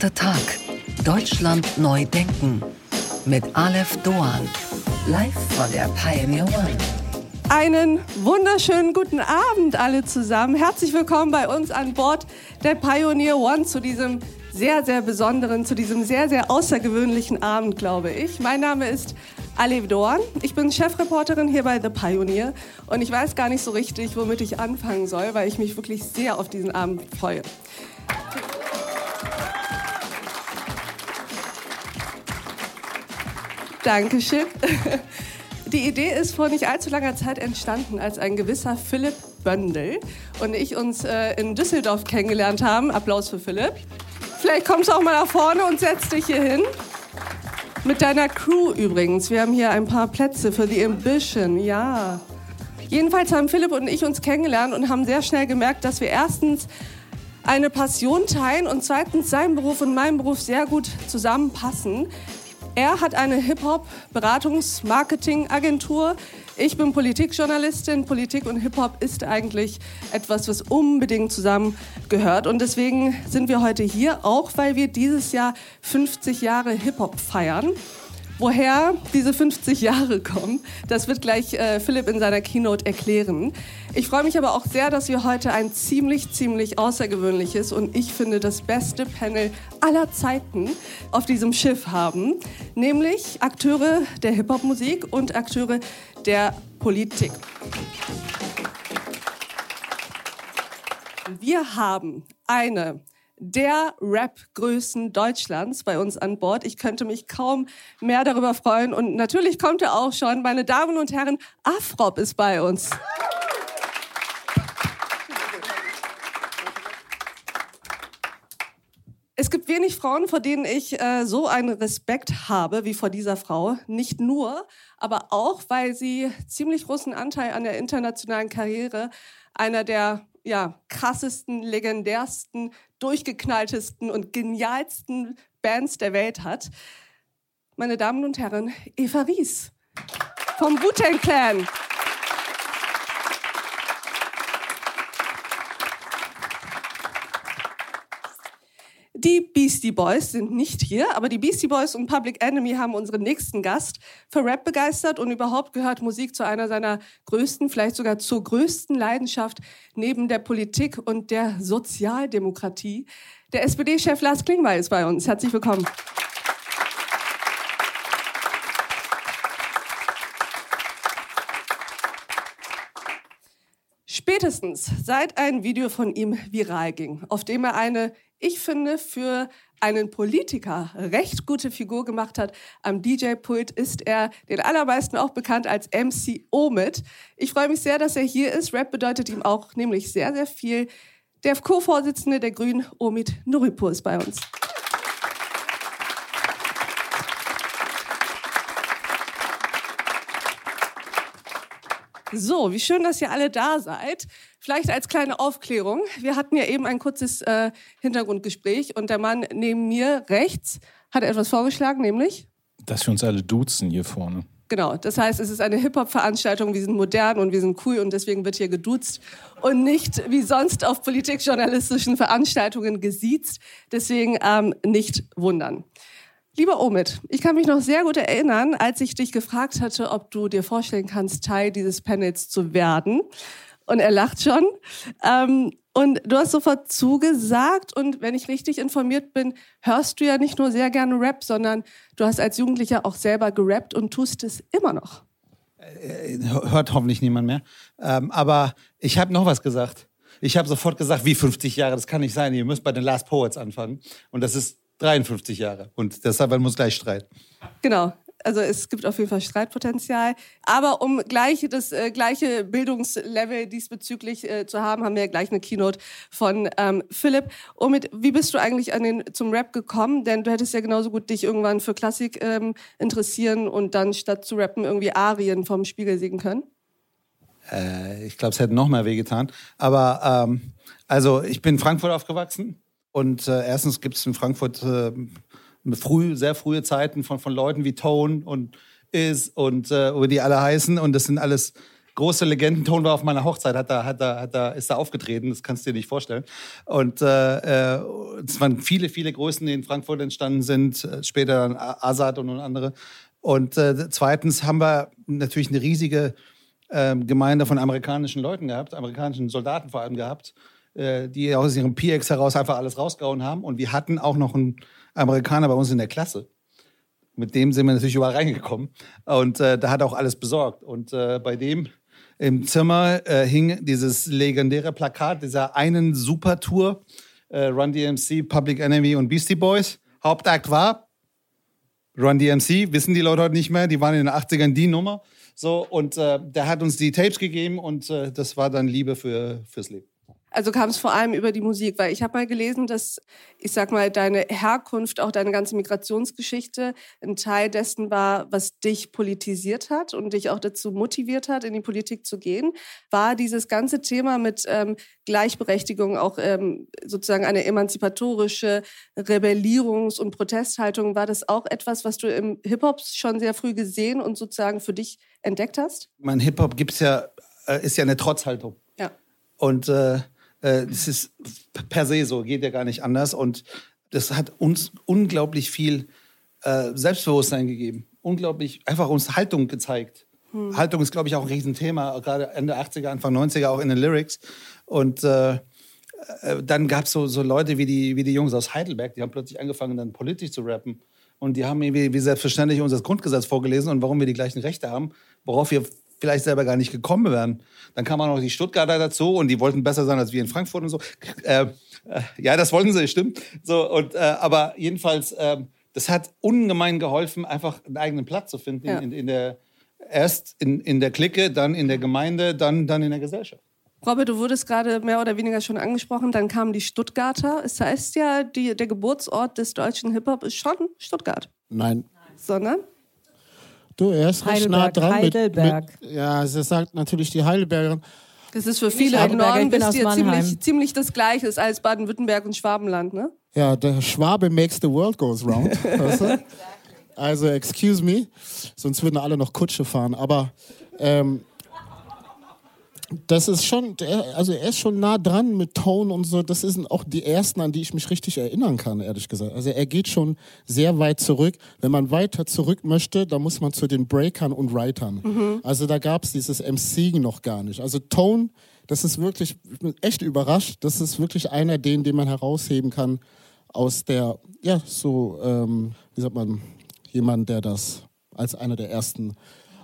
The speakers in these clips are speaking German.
Achter Tag. Deutschland neu denken. Mit Aleph Doan. Live von der Pioneer One. Einen wunderschönen guten Abend alle zusammen. Herzlich willkommen bei uns an Bord der Pioneer One zu diesem sehr, sehr besonderen, zu diesem sehr, sehr außergewöhnlichen Abend, glaube ich. Mein Name ist Alev Doan. Ich bin Chefreporterin hier bei The Pioneer und ich weiß gar nicht so richtig, womit ich anfangen soll, weil ich mich wirklich sehr auf diesen Abend freue. Dankeschön. Die Idee ist vor nicht allzu langer Zeit entstanden, als ein gewisser Philipp Böndel und ich uns äh, in Düsseldorf kennengelernt haben. Applaus für Philipp. Vielleicht kommst du auch mal nach vorne und setzt dich hier hin. Mit deiner Crew übrigens. Wir haben hier ein paar Plätze für die Ambition. Ja. Jedenfalls haben Philipp und ich uns kennengelernt und haben sehr schnell gemerkt, dass wir erstens eine Passion teilen und zweitens sein Beruf und mein Beruf sehr gut zusammenpassen. Er hat eine Hip-Hop-Beratungs-Marketing-Agentur. Ich bin Politikjournalistin. Politik und Hip-Hop ist eigentlich etwas, was unbedingt zusammengehört. Und deswegen sind wir heute hier, auch weil wir dieses Jahr 50 Jahre Hip-Hop feiern. Woher diese 50 Jahre kommen, das wird gleich äh, Philipp in seiner Keynote erklären. Ich freue mich aber auch sehr, dass wir heute ein ziemlich, ziemlich außergewöhnliches und ich finde das beste Panel aller Zeiten auf diesem Schiff haben, nämlich Akteure der Hip-Hop-Musik und Akteure der Politik. Wir haben eine der Rap-Größen Deutschlands bei uns an Bord. Ich könnte mich kaum mehr darüber freuen. Und natürlich kommt er auch schon. Meine Damen und Herren, Afrop ist bei uns. Es gibt wenig Frauen, vor denen ich äh, so einen Respekt habe wie vor dieser Frau. Nicht nur, aber auch, weil sie ziemlich großen Anteil an der internationalen Karriere einer der ja, krassesten, legendärsten, durchgeknalltesten und genialsten Bands der Welt hat. Meine Damen und Herren, Eva Ries vom Wu-Tang Clan. Die Beastie Boys sind nicht hier, aber die Beastie Boys und Public Enemy haben unseren nächsten Gast für Rap begeistert und überhaupt gehört Musik zu einer seiner größten, vielleicht sogar zur größten Leidenschaft neben der Politik und der Sozialdemokratie. Der SPD-Chef Lars Klingbeil ist bei uns. Herzlich willkommen. Spätestens seit ein Video von ihm viral ging, auf dem er eine ich finde, für einen Politiker recht gute Figur gemacht hat. Am DJ-Pult ist er den allermeisten auch bekannt als MC Omid. Ich freue mich sehr, dass er hier ist. Rap bedeutet ihm auch nämlich sehr, sehr viel. Der Co-Vorsitzende der Grünen, Omid Nuripur, ist bei uns. So, wie schön, dass ihr alle da seid. Vielleicht als kleine Aufklärung. Wir hatten ja eben ein kurzes äh, Hintergrundgespräch und der Mann neben mir rechts hat etwas vorgeschlagen, nämlich? Dass wir uns alle duzen hier vorne. Genau, das heißt, es ist eine Hip-Hop-Veranstaltung, wir sind modern und wir sind cool und deswegen wird hier geduzt und nicht wie sonst auf politikjournalistischen Veranstaltungen gesiezt. Deswegen ähm, nicht wundern. Lieber Omid, ich kann mich noch sehr gut erinnern, als ich dich gefragt hatte, ob du dir vorstellen kannst, Teil dieses Panels zu werden. Und er lacht schon. Ähm, und du hast sofort zugesagt. Und wenn ich richtig informiert bin, hörst du ja nicht nur sehr gerne Rap, sondern du hast als Jugendlicher auch selber gerappt und tust es immer noch. Äh, hört hoffentlich niemand mehr. Ähm, aber ich habe noch was gesagt. Ich habe sofort gesagt, wie 50 Jahre, das kann nicht sein. Ihr müsst bei den Last Poets anfangen. Und das ist 53 Jahre. Und deshalb muss gleich streiten. Genau. Also es gibt auf jeden Fall Streitpotenzial. Aber um gleich das äh, gleiche Bildungslevel diesbezüglich äh, zu haben, haben wir gleich eine Keynote von ähm, Philipp. Omid, wie bist du eigentlich an den, zum Rap gekommen? Denn du hättest ja genauso gut dich irgendwann für Klassik ähm, interessieren und dann statt zu rappen irgendwie Arien vom Spiegel singen können. Äh, ich glaube, es hätte noch mehr wehgetan. Aber ähm, also ich bin in Frankfurt aufgewachsen und äh, erstens gibt es in Frankfurt äh, früh, sehr frühe Zeiten von, von Leuten wie Tone und Is und äh, wie die alle heißen. Und das sind alles große Legendenton war auf meiner Hochzeit, hat da, hat da, hat da, ist da aufgetreten, das kannst du dir nicht vorstellen. Und äh, äh, es waren viele, viele Größen, die in Frankfurt entstanden sind, äh, später dann Azad und andere. Und äh, zweitens haben wir natürlich eine riesige äh, Gemeinde von amerikanischen Leuten gehabt, amerikanischen Soldaten vor allem gehabt, die aus ihrem PX heraus einfach alles rausgehauen haben. Und wir hatten auch noch einen Amerikaner bei uns in der Klasse. Mit dem sind wir natürlich überall reingekommen. Und äh, da hat auch alles besorgt. Und äh, bei dem im Zimmer äh, hing dieses legendäre Plakat dieser einen Supertour, äh, Run DMC, Public Enemy und Beastie Boys. Hauptakt war Run DMC, wissen die Leute heute nicht mehr, die waren in den 80ern die Nummer. So, und äh, der hat uns die Tapes gegeben und äh, das war dann Liebe für, fürs Leben. Also kam es vor allem über die Musik, weil ich habe mal gelesen, dass, ich sag mal, deine Herkunft, auch deine ganze Migrationsgeschichte ein Teil dessen war, was dich politisiert hat und dich auch dazu motiviert hat, in die Politik zu gehen. War dieses ganze Thema mit ähm, Gleichberechtigung auch ähm, sozusagen eine emanzipatorische Rebellierungs- und Protesthaltung, war das auch etwas, was du im Hip-Hop schon sehr früh gesehen und sozusagen für dich entdeckt hast? Mein Hip-Hop gibt's ja, äh, ist ja eine Trotzhaltung. Ja. Und äh, äh, das ist per se so, geht ja gar nicht anders. Und das hat uns unglaublich viel äh, Selbstbewusstsein gegeben. Unglaublich, einfach uns Haltung gezeigt. Hm. Haltung ist, glaube ich, auch ein Riesenthema, gerade Ende 80er, Anfang 90er, auch in den Lyrics. Und äh, äh dann gab es so, so Leute wie die, wie die Jungs aus Heidelberg, die haben plötzlich angefangen, dann politisch zu rappen. Und die haben irgendwie wie selbstverständlich uns das Grundgesetz vorgelesen und warum wir die gleichen Rechte haben, worauf wir vielleicht selber gar nicht gekommen wären. Dann kamen auch noch die Stuttgarter dazu und die wollten besser sein als wir in Frankfurt und so. Äh, äh, ja, das wollten sie, stimmt. So, und, äh, aber jedenfalls, ähm, das hat ungemein geholfen, einfach einen eigenen Platz zu finden ja. in, in, der, erst in, in der Clique, dann in der Gemeinde, dann, dann in der Gesellschaft. Robert, du wurdest gerade mehr oder weniger schon angesprochen. Dann kamen die Stuttgarter. Es heißt ja, die, der Geburtsort des deutschen Hip-Hop ist schon Stuttgart. Nein. Sondern? Du, er ist recht nah dran. Heidelberg. Mit, mit, ja, sie sagt natürlich die Heidelbergerin. Das ist für viele im Norden bis dir ziemlich, ziemlich das Gleiche ist als Baden-Württemberg und Schwabenland, ne? Ja, der Schwabe makes the world goes round. weißt du? Also, excuse me, sonst würden alle noch Kutsche fahren. Aber ähm, das ist schon, also er ist schon nah dran mit Tone und so. Das sind auch die ersten, an die ich mich richtig erinnern kann, ehrlich gesagt. Also er geht schon sehr weit zurück. Wenn man weiter zurück möchte, dann muss man zu den Breakern und Writern. Mhm. Also da gab es dieses MC noch gar nicht. Also Tone, das ist wirklich, ich bin echt überrascht. Das ist wirklich einer, den, den man herausheben kann aus der, ja, so, ähm, wie sagt man, jemand, der das als einer der ersten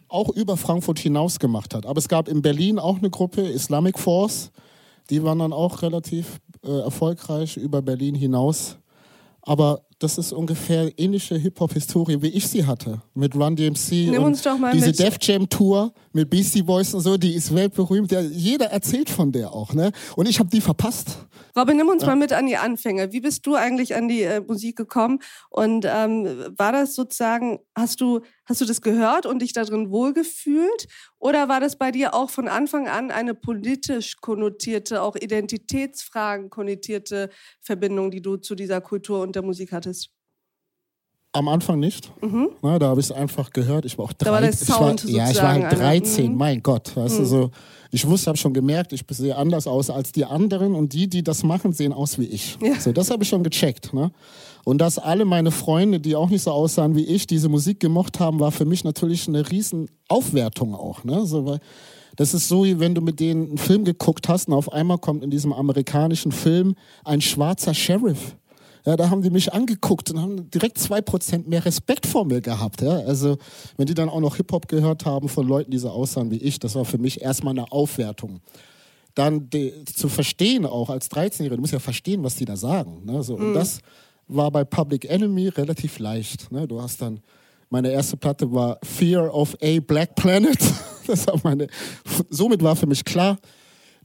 auch über Frankfurt hinaus gemacht hat. Aber es gab in Berlin auch eine Gruppe, Islamic Force, die waren dann auch relativ äh, erfolgreich über Berlin hinaus. Aber das ist ungefähr ähnliche Hip-Hop-Historie, wie ich sie hatte. Mit Run DMC Nimm und diese mit. Def Jam Tour mit Beastie Boys und so, die ist weltberühmt. Ja, jeder erzählt von der auch, ne? Und ich habe die verpasst. Robin, nimm uns ja. mal mit an die Anfänge. Wie bist du eigentlich an die äh, Musik gekommen? Und ähm, war das sozusagen, hast du, hast du das gehört und dich darin wohlgefühlt? Oder war das bei dir auch von Anfang an eine politisch konnotierte, auch Identitätsfragen konnotierte Verbindung, die du zu dieser Kultur und der Musik hattest? Am Anfang nicht. Mhm. Na, da habe ich es einfach gehört. Ich war auch drei, da war der Sound ich war, Ja, ich war 13, mhm. mein Gott. Weißt mhm. du, so, ich wusste, habe schon gemerkt, ich sehe anders aus als die anderen und die, die das machen, sehen aus wie ich. Ja. So, das habe ich schon gecheckt. Ne? Und dass alle meine Freunde, die auch nicht so aussahen wie ich, diese Musik gemocht haben, war für mich natürlich eine riesen Aufwertung auch. Ne? So, weil das ist so, wie wenn du mit denen einen Film geguckt hast und auf einmal kommt in diesem amerikanischen Film ein schwarzer Sheriff ja, da haben die mich angeguckt und haben direkt zwei Prozent mehr Respekt vor mir gehabt. Ja? Also, wenn die dann auch noch Hip-Hop gehört haben von Leuten, die so aussahen wie ich, das war für mich erstmal eine Aufwertung. Dann die, zu verstehen auch als 13-Jähriger, du musst ja verstehen, was die da sagen. Ne? So, mhm. Und das war bei Public Enemy relativ leicht. Ne? Du hast dann, meine erste Platte war Fear of a Black Planet. das war meine, somit war für mich klar,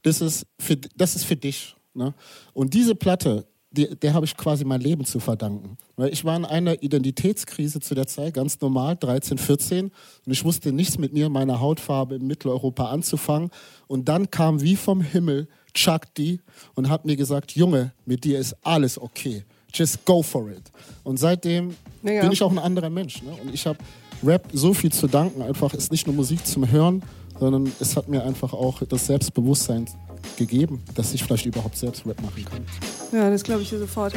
das ist für, das ist für dich. Ne? Und diese Platte die, der habe ich quasi mein Leben zu verdanken. Weil ich war in einer Identitätskrise zu der Zeit, ganz normal, 13, 14, und ich wusste nichts mit mir, meiner Hautfarbe in Mitteleuropa anzufangen. Und dann kam wie vom Himmel Chuck D und hat mir gesagt, Junge, mit dir ist alles okay. Just go for it. Und seitdem ja. bin ich auch ein anderer Mensch. Ne? Und ich habe Rap so viel zu danken. Einfach ist nicht nur Musik zum Hören, sondern es hat mir einfach auch das Selbstbewusstsein gegeben, dass ich vielleicht überhaupt selbst Rap machen kann. Ja, das glaube ich dir sofort.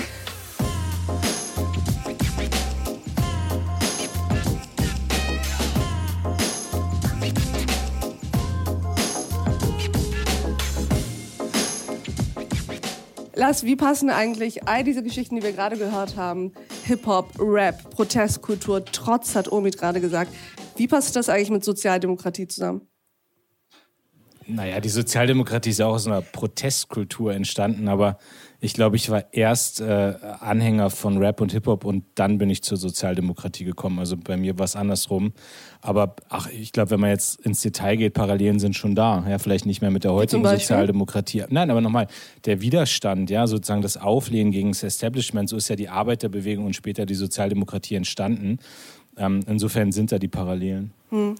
Lars, wie passen eigentlich all diese Geschichten, die wir gerade gehört haben, Hip-Hop, Rap, Protestkultur, Trotz, hat Omid gerade gesagt, wie passt das eigentlich mit Sozialdemokratie zusammen? Naja, die Sozialdemokratie ist ja auch aus einer Protestkultur entstanden, aber ich glaube, ich war erst äh, Anhänger von Rap und Hip-Hop und dann bin ich zur Sozialdemokratie gekommen. Also bei mir war es andersrum. Aber ach, ich glaube, wenn man jetzt ins Detail geht, Parallelen sind schon da. Ja, vielleicht nicht mehr mit der heutigen Sozialdemokratie. Nein, aber nochmal, der Widerstand, ja, sozusagen das Auflehnen gegen das Establishment, so ist ja die Arbeiterbewegung und später die Sozialdemokratie entstanden. Ähm, insofern sind da die Parallelen. Hm.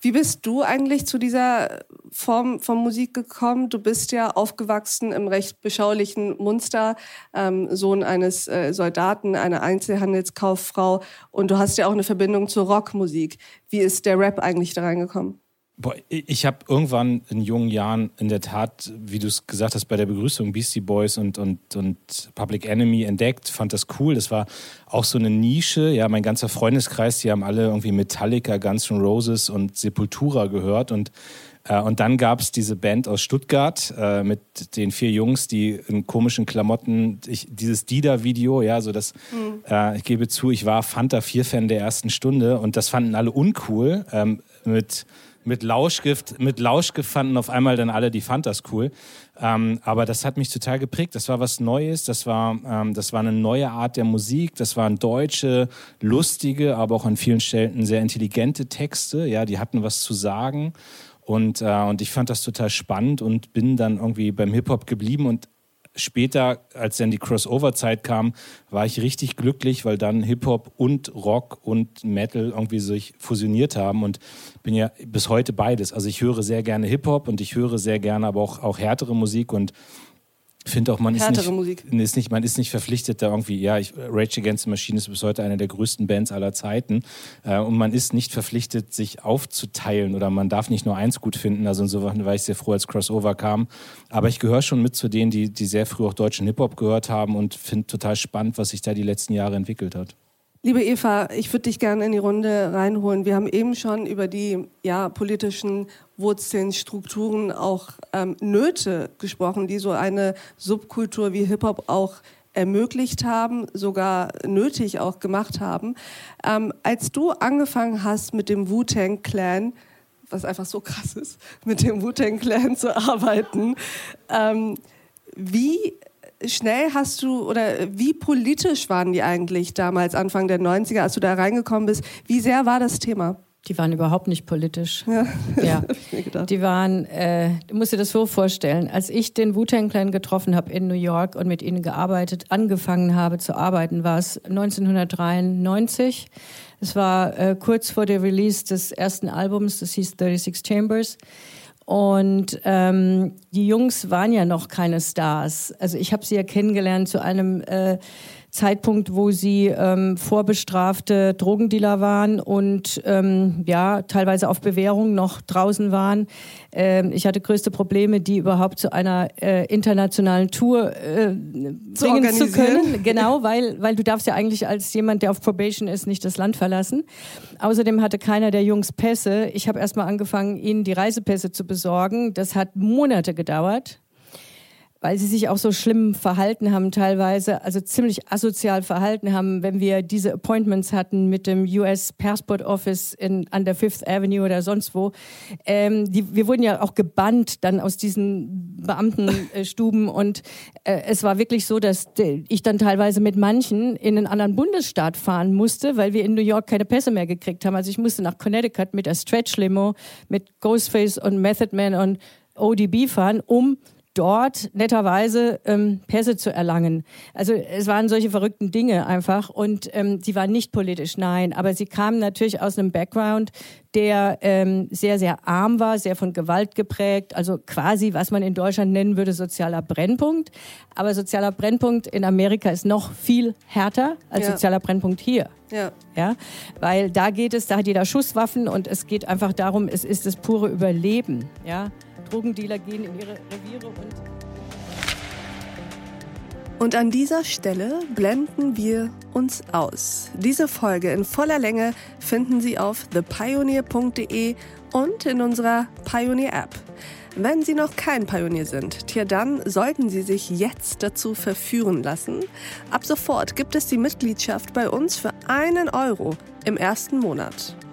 Wie bist du eigentlich zu dieser Form von Musik gekommen? Du bist ja aufgewachsen im recht beschaulichen Munster, ähm, Sohn eines äh, Soldaten, einer Einzelhandelskauffrau und du hast ja auch eine Verbindung zur Rockmusik. Wie ist der Rap eigentlich da reingekommen? Boah, ich habe irgendwann in jungen Jahren in der Tat, wie du es gesagt hast, bei der Begrüßung Beastie Boys und, und, und Public Enemy entdeckt, fand das cool. Das war auch so eine Nische. Ja, mein ganzer Freundeskreis, die haben alle irgendwie Metallica, Guns N' Roses und Sepultura gehört und äh, und dann gab es diese Band aus Stuttgart äh, mit den vier Jungs, die in komischen Klamotten, ich, dieses Dida-Video, ja, so das, mhm. äh, ich gebe zu, ich war Fanta 4-Fan der ersten Stunde und das fanden alle uncool ähm, mit mit Lauschgift, mit Lauschgift fanden auf einmal dann alle die Fantas cool. Ähm, aber das hat mich total geprägt. Das war was Neues. Das war, ähm, das war eine neue Art der Musik. Das waren deutsche, lustige, aber auch an vielen Stellen sehr intelligente Texte. Ja, die hatten was zu sagen. Und, äh, und ich fand das total spannend und bin dann irgendwie beim Hip-Hop geblieben. Und später, als dann die Crossover-Zeit kam, war ich richtig glücklich, weil dann Hip-Hop und Rock und Metal irgendwie sich fusioniert haben. Und bin ja bis heute beides. Also ich höre sehr gerne Hip-Hop und ich höre sehr gerne aber auch, auch härtere Musik. Und finde auch, man ist nicht, Musik. ist nicht, man ist nicht verpflichtet, da irgendwie, ja, ich, Rage Against the Machine ist bis heute eine der größten Bands aller Zeiten. Äh, und man ist nicht verpflichtet, sich aufzuteilen oder man darf nicht nur eins gut finden. Also insofern war ich sehr froh, als Crossover kam. Aber ich gehöre schon mit zu denen, die, die sehr früh auch deutschen Hip-Hop gehört haben und finde total spannend, was sich da die letzten Jahre entwickelt hat. Liebe Eva, ich würde dich gerne in die Runde reinholen. Wir haben eben schon über die ja, politischen Wurzeln, Strukturen, auch ähm, Nöte gesprochen, die so eine Subkultur wie Hip-Hop auch ermöglicht haben, sogar nötig auch gemacht haben. Ähm, als du angefangen hast mit dem Wu-Tang Clan, was einfach so krass ist, mit dem Wu-Tang Clan zu arbeiten, ähm, wie schnell hast du oder wie politisch waren die eigentlich damals, Anfang der 90er, als du da reingekommen bist? Wie sehr war das Thema? Die waren überhaupt nicht politisch. Ja, ja. die waren, äh, du musst dir das so vorstellen, als ich den Wu-Tang Clan getroffen habe in New York und mit ihnen gearbeitet, angefangen habe zu arbeiten, war es 1993. Es war äh, kurz vor der Release des ersten Albums, das hieß 36 Chambers. Und ähm, die Jungs waren ja noch keine Stars. Also ich habe sie ja kennengelernt zu einem äh, Zeitpunkt, wo sie ähm, vorbestrafte Drogendealer waren und ähm, ja teilweise auf Bewährung noch draußen waren. Ähm, ich hatte größte Probleme, die überhaupt zu einer äh, internationalen Tour äh, zu bringen zu können. Genau, weil weil du darfst ja eigentlich als jemand, der auf Probation ist, nicht das Land verlassen. Außerdem hatte keiner der Jungs Pässe. Ich habe erstmal angefangen, ihnen die Reisepässe zu besorgen. Das hat Monate gedauert weil sie sich auch so schlimm verhalten haben teilweise, also ziemlich asozial verhalten haben, wenn wir diese Appointments hatten mit dem US Passport Office in, an der Fifth Avenue oder sonst wo. Ähm, die, wir wurden ja auch gebannt dann aus diesen Beamtenstuben und äh, es war wirklich so, dass ich dann teilweise mit manchen in einen anderen Bundesstaat fahren musste, weil wir in New York keine Pässe mehr gekriegt haben. Also ich musste nach Connecticut mit der Stretch Limo, mit Ghostface und Method Man und ODB fahren, um dort netterweise ähm, Pässe zu erlangen. Also es waren solche verrückten Dinge einfach und ähm, sie waren nicht politisch, nein, aber sie kamen natürlich aus einem Background, der ähm, sehr, sehr arm war, sehr von Gewalt geprägt, also quasi, was man in Deutschland nennen würde, sozialer Brennpunkt. Aber sozialer Brennpunkt in Amerika ist noch viel härter als ja. sozialer Brennpunkt hier. Ja. ja. Weil da geht es, da hat jeder Schusswaffen und es geht einfach darum, es ist das pure Überleben. Ja. Drogendealer gehen in ihre Reviere und. Und an dieser Stelle blenden wir uns aus. Diese Folge in voller Länge finden Sie auf thepioneer.de und in unserer Pioneer App. Wenn Sie noch kein Pionier sind, tja dann sollten Sie sich jetzt dazu verführen lassen. Ab sofort gibt es die Mitgliedschaft bei uns für einen Euro im ersten Monat.